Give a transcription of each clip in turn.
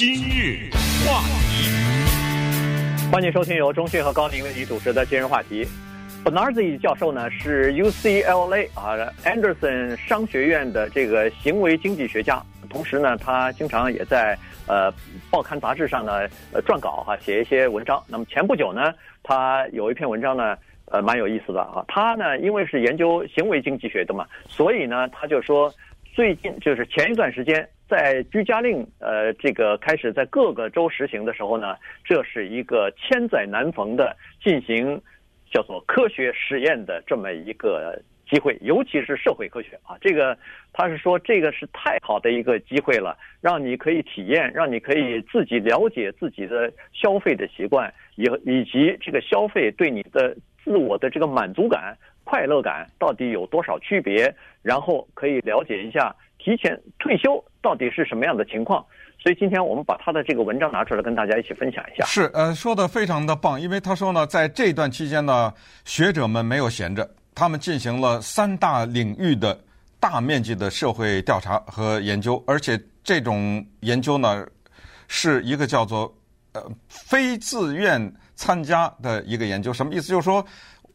今日话题，欢迎收听由中讯和高宁为你主持的今日话题。Bernardi 教授呢是 UCLA 啊 Anderson 商学院的这个行为经济学家，同时呢他经常也在呃报刊杂志上呢呃撰稿哈、写一些文章。那么前不久呢他有一篇文章呢呃蛮有意思的啊，他呢因为是研究行为经济学的嘛，所以呢他就说最近就是前一段时间。在居家令呃这个开始在各个州实行的时候呢，这是一个千载难逢的进行叫做科学实验的这么一个机会，尤其是社会科学啊，这个他是说这个是太好的一个机会了，让你可以体验，让你可以自己了解自己的消费的习惯，以以及这个消费对你的自我的这个满足感、快乐感到底有多少区别，然后可以了解一下。提前退休到底是什么样的情况？所以今天我们把他的这个文章拿出来跟大家一起分享一下。是，呃，说的非常的棒，因为他说呢，在这段期间呢，学者们没有闲着，他们进行了三大领域的大面积的社会调查和研究，而且这种研究呢，是一个叫做呃非自愿参加的一个研究。什么意思？就是说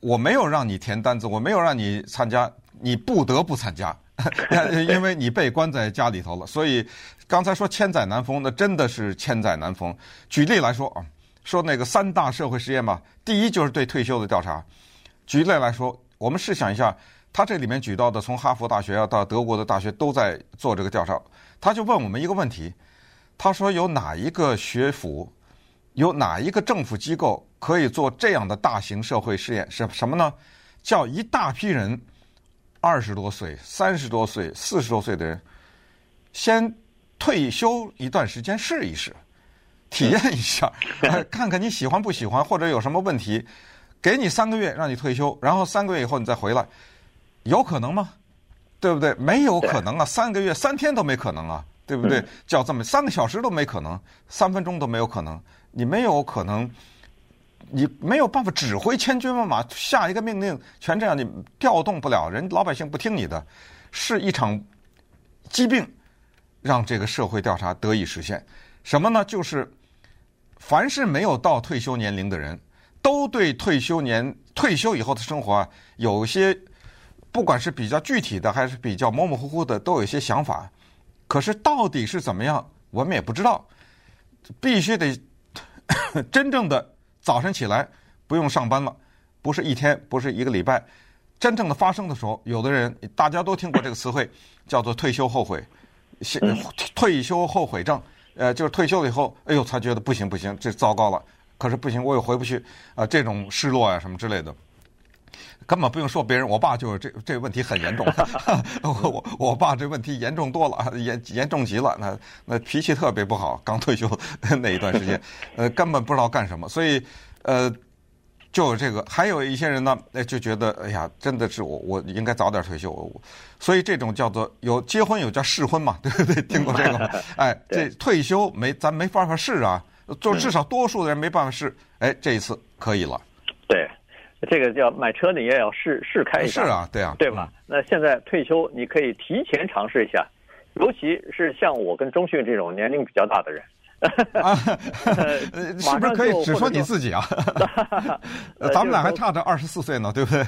我没有让你填单子，我没有让你参加，你不得不参加。因为你被关在家里头了，所以刚才说千载难逢，那真的是千载难逢。举例来说啊，说那个三大社会实验吧，第一就是对退休的调查。举例来说，我们试想一下，他这里面举到的，从哈佛大学啊到德国的大学都在做这个调查，他就问我们一个问题，他说有哪一个学府，有哪一个政府机构可以做这样的大型社会试验？是什么呢？叫一大批人。二十多岁、三十多岁、四十多岁的人，先退休一段时间试一试，体验一下，看看你喜欢不喜欢，或者有什么问题，给你三个月让你退休，然后三个月以后你再回来，有可能吗？对不对？没有可能啊，三个月、三天都没可能啊，对不对？叫这么三个小时都没可能，三分钟都没有可能，你没有可能。你没有办法指挥千军万马，下一个命令全这样，你调动不了人，老百姓不听你的，是一场疾病，让这个社会调查得以实现。什么呢？就是凡是没有到退休年龄的人，都对退休年退休以后的生活啊，有些不管是比较具体的，还是比较模模糊糊的，都有一些想法。可是到底是怎么样，我们也不知道，必须得 真正的。早晨起来不用上班了，不是一天，不是一个礼拜，真正的发生的时候，有的人大家都听过这个词汇，叫做退休后悔，退休后悔症，呃，就是退休了以后，哎呦，他觉得不行不行，这糟糕了，可是不行，我又回不去，啊，这种失落呀、啊、什么之类的，根本不用说别人，我爸就是这这个问题很严重，我我我爸这问题严重多了，严严重极了，那那脾气特别不好，刚退休那一段时间，呃，根本不知道干什么，所以。呃，就有这个，还有一些人呢，哎，就觉得，哎呀，真的是我，我应该早点退休。所以这种叫做有结婚有叫试婚嘛，对不对？听过这个吗？哎，这退休没，咱没办法试啊，就至少多数的人没办法试。哎，这一次可以了。对，这个叫买车你也要试试开一下。是啊，对啊，对吧？那现在退休你可以提前尝试一下，尤其是像我跟钟迅这种年龄比较大的人。啊，是不是可以只说你自己啊？咱们俩还差着二十四岁呢，对不对？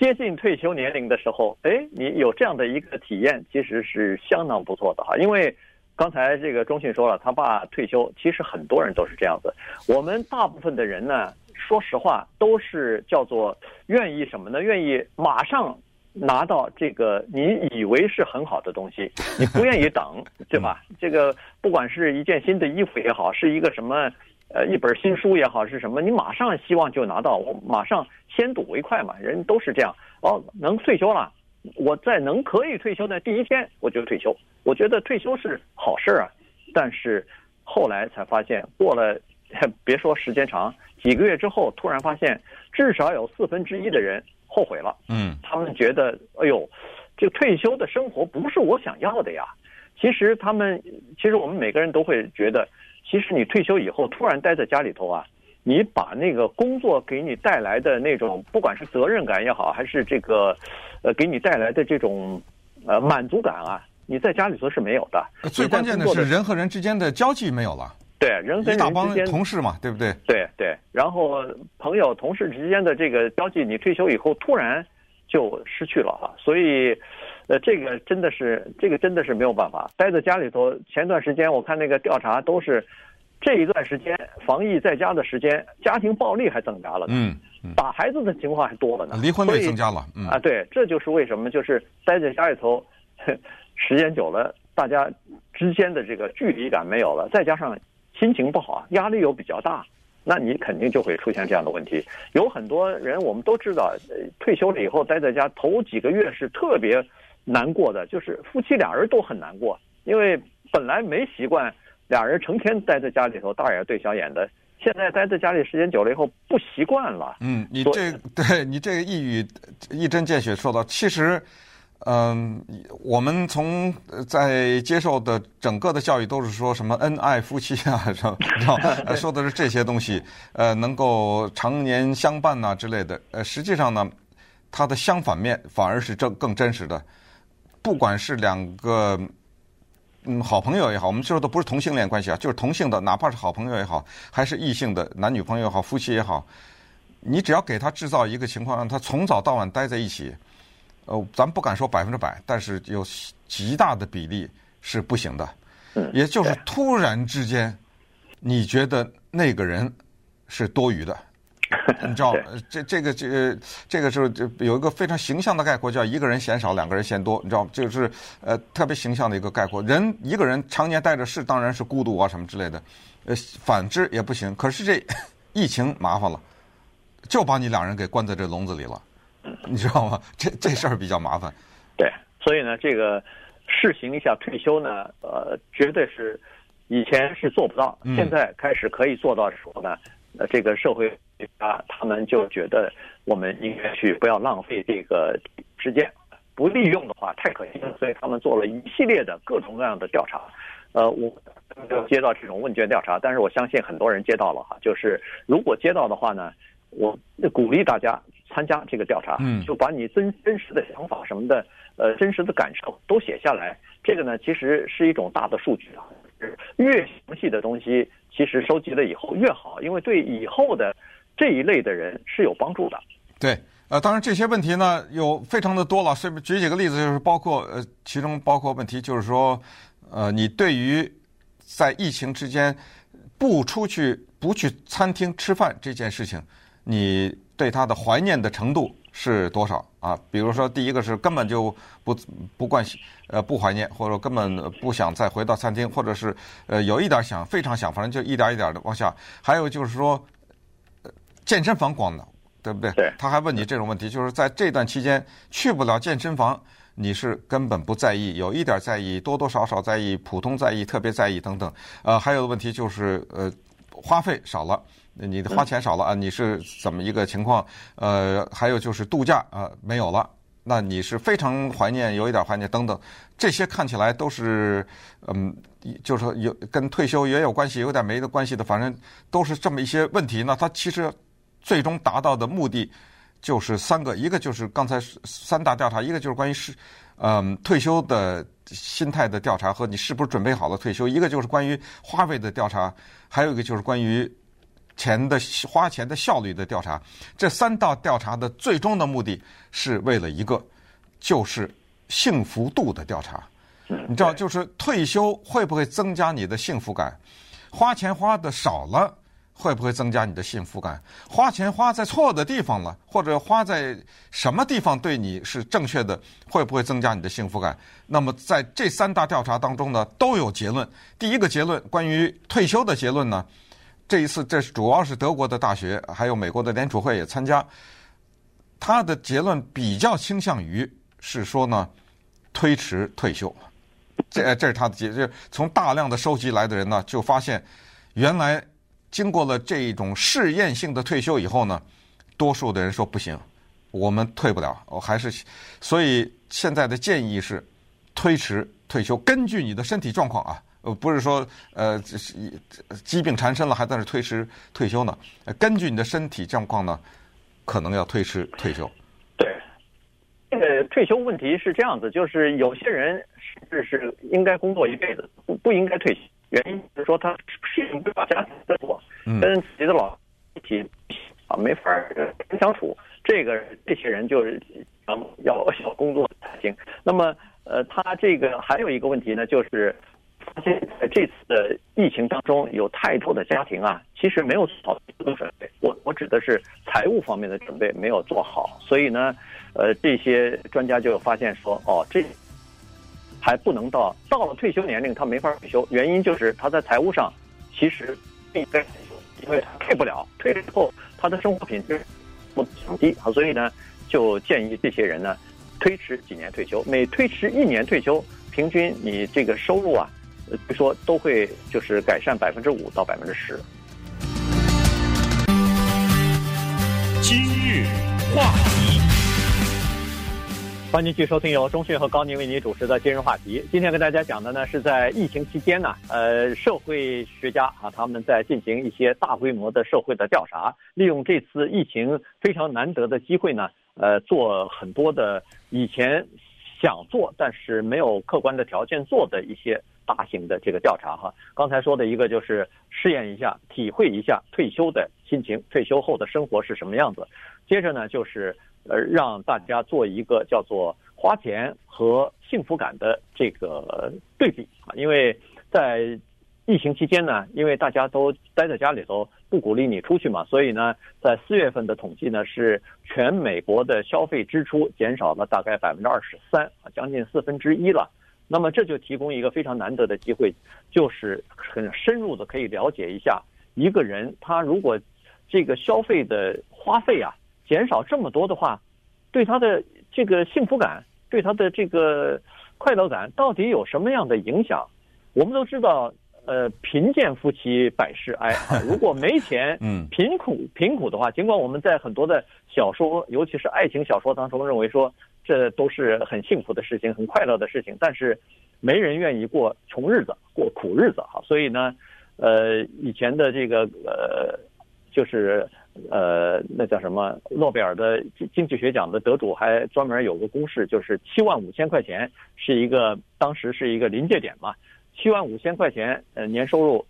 接近退休年龄的时候，哎，你有这样的一个体验，其实是相当不错的哈。因为刚才这个钟迅说了，他爸退休，其实很多人都是这样子。我们大部分的人呢，说实话，都是叫做愿意什么呢？愿意马上。拿到这个你以为是很好的东西，你不愿意等，对吧？这个不管是一件新的衣服也好，是一个什么呃一本新书也好，是什么，你马上希望就拿到，我马上先睹为快嘛，人都是这样。哦，能退休了，我在能可以退休的第一天我就退休，我觉得退休是好事啊。但是后来才发现，过了 别说时间长，几个月之后，突然发现至少有四分之一的人。后悔了，嗯，他们觉得，哎呦，这个退休的生活不是我想要的呀。其实他们，其实我们每个人都会觉得，其实你退休以后突然待在家里头啊，你把那个工作给你带来的那种，不管是责任感也好，还是这个，呃，给你带来的这种，呃，满足感啊，你在家里头是没有的。最关键的是人和人之间的交际没有了。对，人跟人之间同事嘛，对不对？对对。然后朋友、同事之间的这个交际，你退休以后突然就失去了哈。所以，呃，这个真的是，这个真的是没有办法。待在家里头，前段时间我看那个调查都是。这一段时间防疫在家的时间，家庭暴力还增加了，嗯，打孩子的情况还多了呢，离婚率增加了，嗯啊，对，这就是为什么就是待在家里头，时间久了，大家之间的这个距离感没有了，再加上心情不好，压力又比较大，那你肯定就会出现这样的问题。有很多人我们都知道，退休了以后待在家头几个月是特别难过的，就是夫妻俩人都很难过，因为本来没习惯。俩人成天待在家里头，大眼对小眼的。现在待在家里时间久了以后，不习惯了。嗯，你这对你这个一语一针见血说到，其实，嗯、我们从在接受的整个的教育都是说什么恩爱夫妻啊，什么，说的是这些东西，呃，能够常年相伴呐、之类的。呃，实际上呢，它的相反面反而是正更真实的，不管是两个。嗯，好朋友也好，我们说的不是同性恋关系啊，就是同性的，哪怕是好朋友也好，还是异性的男女朋友也好，夫妻也好，你只要给他制造一个情况，让他从早到晚待在一起，呃，咱不敢说百分之百，但是有极大的比例是不行的。也就是突然之间，你觉得那个人是多余的。你知道，这这个这个这个是就有一个非常形象的概括，叫一个人嫌少，两个人嫌多。你知道，就是呃特别形象的一个概括。人一个人常年待着是当然是孤独啊什么之类的，呃反之也不行。可是这 疫情麻烦了，就把你两人给关在这笼子里了，你知道吗？这这事儿比较麻烦。对，所以呢，这个试行一下退休呢，呃，绝对是以前是做不到，现在开始可以做到的时候呢，呃，这个社会。啊，他们就觉得我们应该去不要浪费这个时间，不利用的话太可惜了，所以他们做了一系列的各种各样的调查。呃，我没有接到这种问卷调查，但是我相信很多人接到了哈。就是如果接到的话呢，我鼓励大家参加这个调查，嗯，就把你真真实的想法什么的，呃，真实的感受都写下来。这个呢，其实是一种大的数据啊，越详细的东西，其实收集了以后越好，因为对以后的。这一类的人是有帮助的。对，呃，当然这些问题呢有非常的多了。随便举几个例子，就是包括呃，其中包括问题就是说，呃，你对于在疫情之间不出去、不去餐厅吃饭这件事情，你对他的怀念的程度是多少啊？比如说，第一个是根本就不不关心，呃，不怀念，或者根本不想再回到餐厅，或者是呃有一点想，非常想，反正就一点一点的往下。还有就是说。健身房关了，对不对？对。他还问你这种问题，就是在这段期间去不了健身房，你是根本不在意，有一点在意，多多少少在意，普通在意，特别在意等等。呃，还有的问题就是呃，花费少了，你的花钱少了啊，你是怎么一个情况？呃，还有就是度假啊，没有了，那你是非常怀念，有一点怀念等等。这些看起来都是嗯，就是有跟退休也有关系，有点没的关系的，反正都是这么一些问题。那他其实。最终达到的目的就是三个，一个就是刚才三大调查，一个就是关于是嗯退休的心态的调查和你是不是准备好了退休，一个就是关于花费的调查，还有一个就是关于钱的花钱的效率的调查。这三道调查的最终的目的是为了一个，就是幸福度的调查。你知道，就是退休会不会增加你的幸福感？花钱花的少了。会不会增加你的幸福感？花钱花在错的地方了，或者花在什么地方对你是正确的？会不会增加你的幸福感？那么在这三大调查当中呢，都有结论。第一个结论，关于退休的结论呢，这一次这主要是德国的大学，还有美国的联储会也参加。他的结论比较倾向于是说呢，推迟退休。这这是他的结论。从大量的收集来的人呢，就发现原来。经过了这种试验性的退休以后呢，多数的人说不行，我们退不了，我还是，所以现在的建议是推迟退休，根据你的身体状况啊，呃，不是说呃疾病缠身了还在那推迟退休呢，根据你的身体状况呢，可能要推迟退休。对，这个退休问题是这样子，就是有些人是是应该工作一辈子，不不应该退休。原因是说他事情规划家庭的多，跟自己的老一起啊没法儿相处。这个这些人就是要要要工作才行。那么呃，他这个还有一个问题呢，就是发现在这次的疫情当中，有太多的家庭啊，其实没有做好准备。我我指的是财务方面的准备没有做好，所以呢，呃，这些专家就发现说，哦，这还不能到到了退休年龄，他没法退休，原因就是他在财务上其实不应该退休因为他退不了，退了之后他的生活品质不降低啊，所以呢，就建议这些人呢推迟几年退休，每推迟一年退休，平均你这个收入啊，据说都会就是改善百分之五到百分之十。今日话题，欢迎继续收听由中讯和高宁为您主持的今日话题。今天跟大家讲的呢，是在疫情期间呢，呃，社会学家啊，他们在进行一些大规模的社会的调查，利用这次疫情非常难得的机会呢，呃，做很多的以前想做但是没有客观的条件做的一些。大型的这个调查哈，刚才说的一个就是试验一下，体会一下退休的心情，退休后的生活是什么样子。接着呢，就是呃让大家做一个叫做花钱和幸福感的这个对比啊，因为在疫情期间呢，因为大家都待在家里头，不鼓励你出去嘛，所以呢，在四月份的统计呢，是全美国的消费支出减少了大概百分之二十三啊，将近四分之一了。那么这就提供一个非常难得的机会，就是很深入的可以了解一下一个人，他如果这个消费的花费啊减少这么多的话，对他的这个幸福感，对他的这个快乐感到底有什么样的影响？我们都知道，呃，贫贱夫妻百事哀啊，如果没钱，嗯，贫苦贫苦的话，尽管我们在很多的小说，尤其是爱情小说当中认为说。这都是很幸福的事情，很快乐的事情，但是没人愿意过穷日子，过苦日子哈。所以呢，呃，以前的这个呃，就是呃，那叫什么诺贝尔的经济学奖的得主还专门有个公式，就是七万五千块钱是一个当时是一个临界点嘛。七万五千块钱呃年收入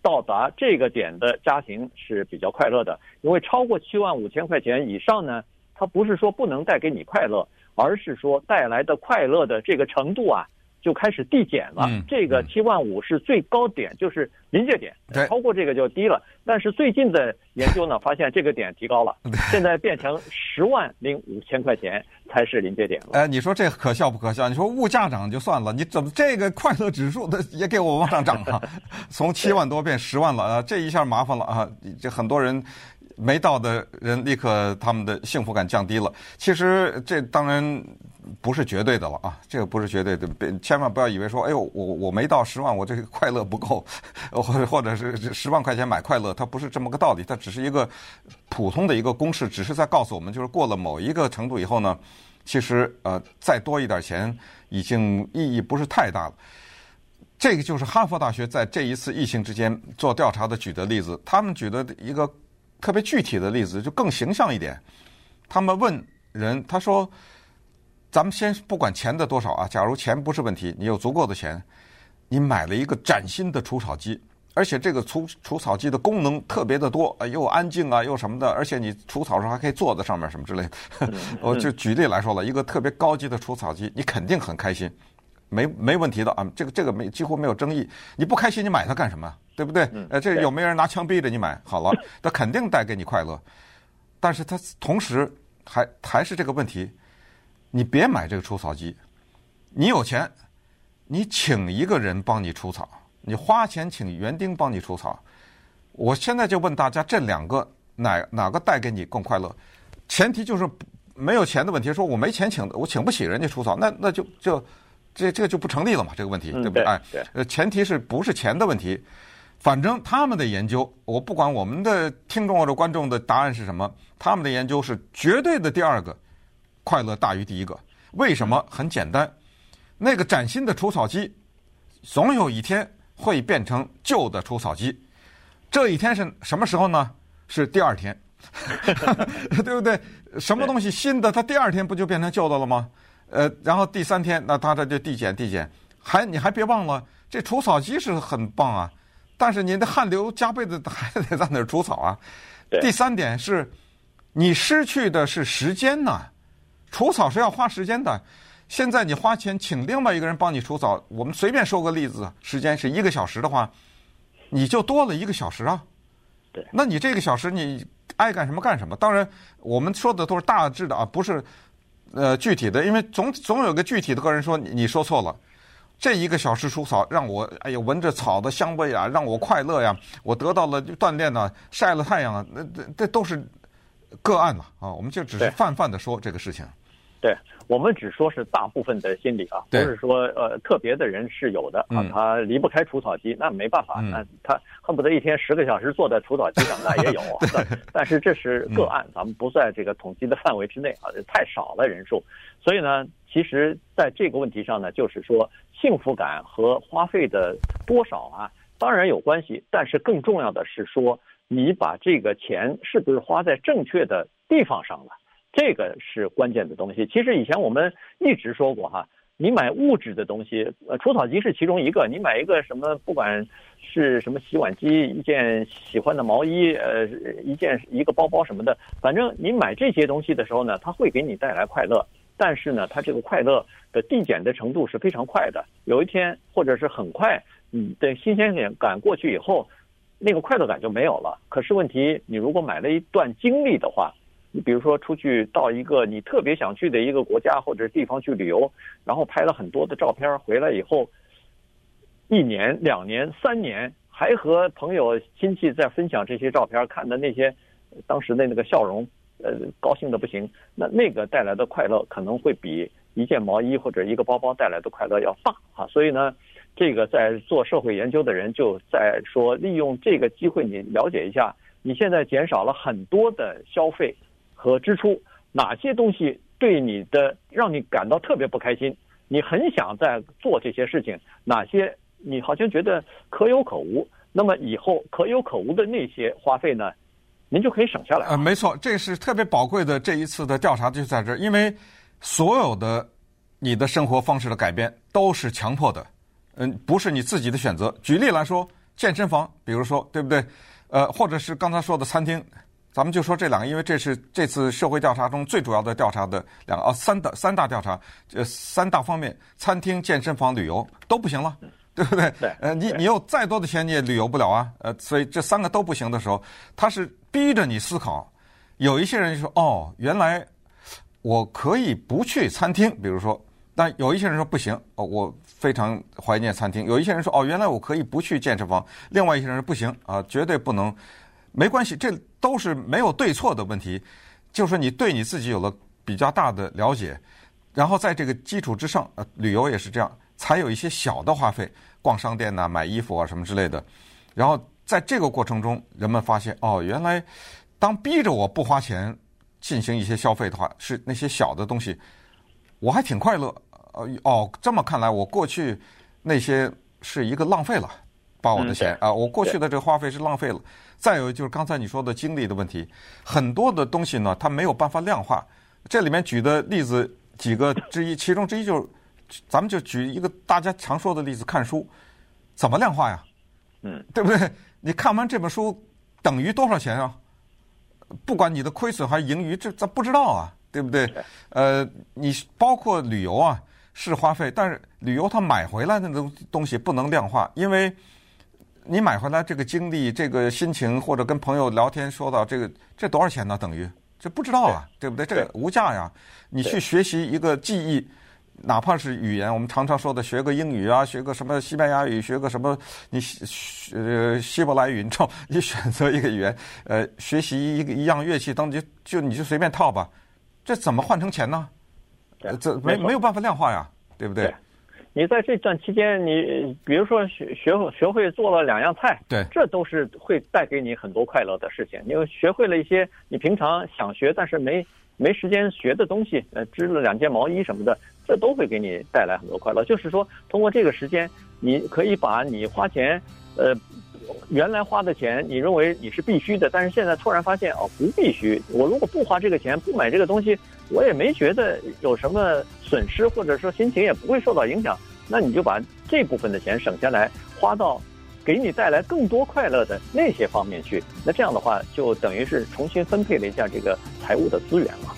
到达这个点的家庭是比较快乐的，因为超过七万五千块钱以上呢，它不是说不能带给你快乐。而是说带来的快乐的这个程度啊，就开始递减了。嗯、这个七万五是最高点，就是临界点，超过这个就低了。但是最近的研究呢，发现这个点提高了，现在变成十万零五千块钱才是临界点了。哎，你说这可笑不可笑？你说物价涨就算了，你怎么这个快乐指数的也给我往上涨啊？从七万多变十万了啊！这一下麻烦了啊！这很多人。没到的人，立刻他们的幸福感降低了。其实这当然不是绝对的了啊，这个不是绝对的，别千万不要以为说，哎呦，我我没到十万，我这个快乐不够，或或者是十万块钱买快乐，它不是这么个道理，它只是一个普通的一个公式，只是在告诉我们，就是过了某一个程度以后呢，其实呃再多一点钱已经意义不是太大了。这个就是哈佛大学在这一次疫情之间做调查的举的例子，他们举的一个。特别具体的例子就更形象一点，他们问人，他说：“咱们先不管钱的多少啊，假如钱不是问题，你有足够的钱，你买了一个崭新的除草机，而且这个除除草机的功能特别的多，又安静啊，又什么的，而且你除草时候还可以坐在上面什么之类的。我就举例来说了，一个特别高级的除草机，你肯定很开心。”没没问题的啊，这个这个没几乎没有争议。你不开心，你买它干什么？对不对？呃，这有没有人拿枪逼着你买？好了，它肯定带给你快乐。但是它同时还还是这个问题，你别买这个除草机。你有钱，你请一个人帮你除草，你花钱请园丁帮你除草。我现在就问大家，这两个哪哪个带给你更快乐？前提就是没有钱的问题。说我没钱请，我请不起人家除草，那那就就。这这个就不成立了嘛？这个问题，对不对？哎，呃，前提是不是钱的问题？反正他们的研究，我不管我们的听众或者观众的答案是什么，他们的研究是绝对的第二个快乐大于第一个。为什么？很简单，那个崭新的除草机，总有一天会变成旧的除草机。这一天是什么时候呢？是第二天，对不对？什么东西新的，它第二天不就变成旧的了吗？呃，然后第三天，那它这就递减递减，还你还别忘了，这除草机是很棒啊，但是你的汗流浃背的还得在那儿除草啊。第三点是，你失去的是时间呐，除草是要花时间的。现在你花钱请另外一个人帮你除草，我们随便说个例子，时间是一个小时的话，你就多了一个小时啊。对，那你这个小时你爱干什么干什么。当然，我们说的都是大致的啊，不是呃具体的，因为总总有个具体的个人说你说错了。这一个小时除草让我哎呀闻着草的香味啊，让我快乐呀，我得到了锻炼啊，晒了太阳啊，那这这都是个案了啊。我们就只是泛泛的说这个事情。对。我们只说是大部分的心理啊，不是说呃特别的人是有的啊，他离不开除草机，那没办法，那他恨不得一天十个小时坐在除草机上，那也有。但是这是个案，咱们不在这个统计的范围之内啊，太少了人数。所以呢，其实在这个问题上呢，就是说幸福感和花费的多少啊，当然有关系，但是更重要的是说你把这个钱是不是花在正确的地方上了。这个是关键的东西。其实以前我们一直说过哈，你买物质的东西，呃，除草机是其中一个。你买一个什么，不管是什么洗碗机，一件喜欢的毛衣，呃，一件一个包包什么的，反正你买这些东西的时候呢，它会给你带来快乐。但是呢，它这个快乐的递减的程度是非常快的。有一天或者是很快，你的新鲜感过去以后，那个快乐感就没有了。可是问题，你如果买了一段经历的话，你比如说出去到一个你特别想去的一个国家或者地方去旅游，然后拍了很多的照片，回来以后，一年、两年、三年，还和朋友亲戚在分享这些照片，看的那些当时的那个笑容，呃，高兴的不行。那那个带来的快乐可能会比一件毛衣或者一个包包带来的快乐要大啊。所以呢，这个在做社会研究的人就在说，利用这个机会，你了解一下，你现在减少了很多的消费。和支出，哪些东西对你的让你感到特别不开心？你很想在做这些事情，哪些你好像觉得可有可无？那么以后可有可无的那些花费呢，您就可以省下来。呃，没错，这是特别宝贵的。这一次的调查就在这儿，因为所有的你的生活方式的改变都是强迫的，嗯，不是你自己的选择。举例来说，健身房，比如说，对不对？呃，或者是刚才说的餐厅。咱们就说这两个，因为这是这次社会调查中最主要的调查的两个啊，三大三大调查，呃，三大方面，餐厅、健身房、旅游都不行了，对不对？对。呃，你你有再多的钱你也旅游不了啊，呃，所以这三个都不行的时候，他是逼着你思考。有一些人就说，哦，原来我可以不去餐厅，比如说，但有一些人说不行，哦，我非常怀念餐厅。有一些人说，哦，原来我可以不去健身房。另外一些人说不行啊，绝对不能。没关系，这都是没有对错的问题，就是你对你自己有了比较大的了解，然后在这个基础之上，呃，旅游也是这样，才有一些小的花费，逛商店呐、买衣服啊什么之类的。然后在这个过程中，人们发现，哦，原来当逼着我不花钱进行一些消费的话，是那些小的东西，我还挺快乐。呃，哦，这么看来，我过去那些是一个浪费了。把我的钱啊，我过去的这个花费是浪费了。再有就是刚才你说的精力的问题，很多的东西呢，它没有办法量化。这里面举的例子几个之一，其中之一就是，咱们就举一个大家常说的例子，看书怎么量化呀？嗯，对不对？你看完这本书等于多少钱啊？不管你的亏损还是盈余，这咱不知道啊，对不对？呃，你包括旅游啊，是花费，但是旅游它买回来的东东西不能量化，因为。你买回来这个经历、这个心情，或者跟朋友聊天说到这个，这多少钱呢？等于这不知道啊，对，对不对？这个无价呀。你去学习一个技艺，哪怕是语言，我们常常说的学个英语啊，学个什么西班牙语，学个什么你呃希伯来语，你知道，你选择一个语言，呃，学习一个一样乐器，当你就就你就随便套吧，这怎么换成钱呢？这没没有办法量化呀，对不对？对你在这段期间，你比如说学学学会做了两样菜，对，这都是会带给你很多快乐的事情。你又学会了一些你平常想学但是没没时间学的东西，呃，织了两件毛衣什么的，这都会给你带来很多快乐。就是说，通过这个时间，你可以把你花钱，呃，原来花的钱，你认为你是必须的，但是现在突然发现哦，不必须。我如果不花这个钱，不买这个东西，我也没觉得有什么损失，或者说心情也不会受到影响。那你就把这部分的钱省下来，花到给你带来更多快乐的那些方面去。那这样的话，就等于是重新分配了一下这个财务的资源嘛。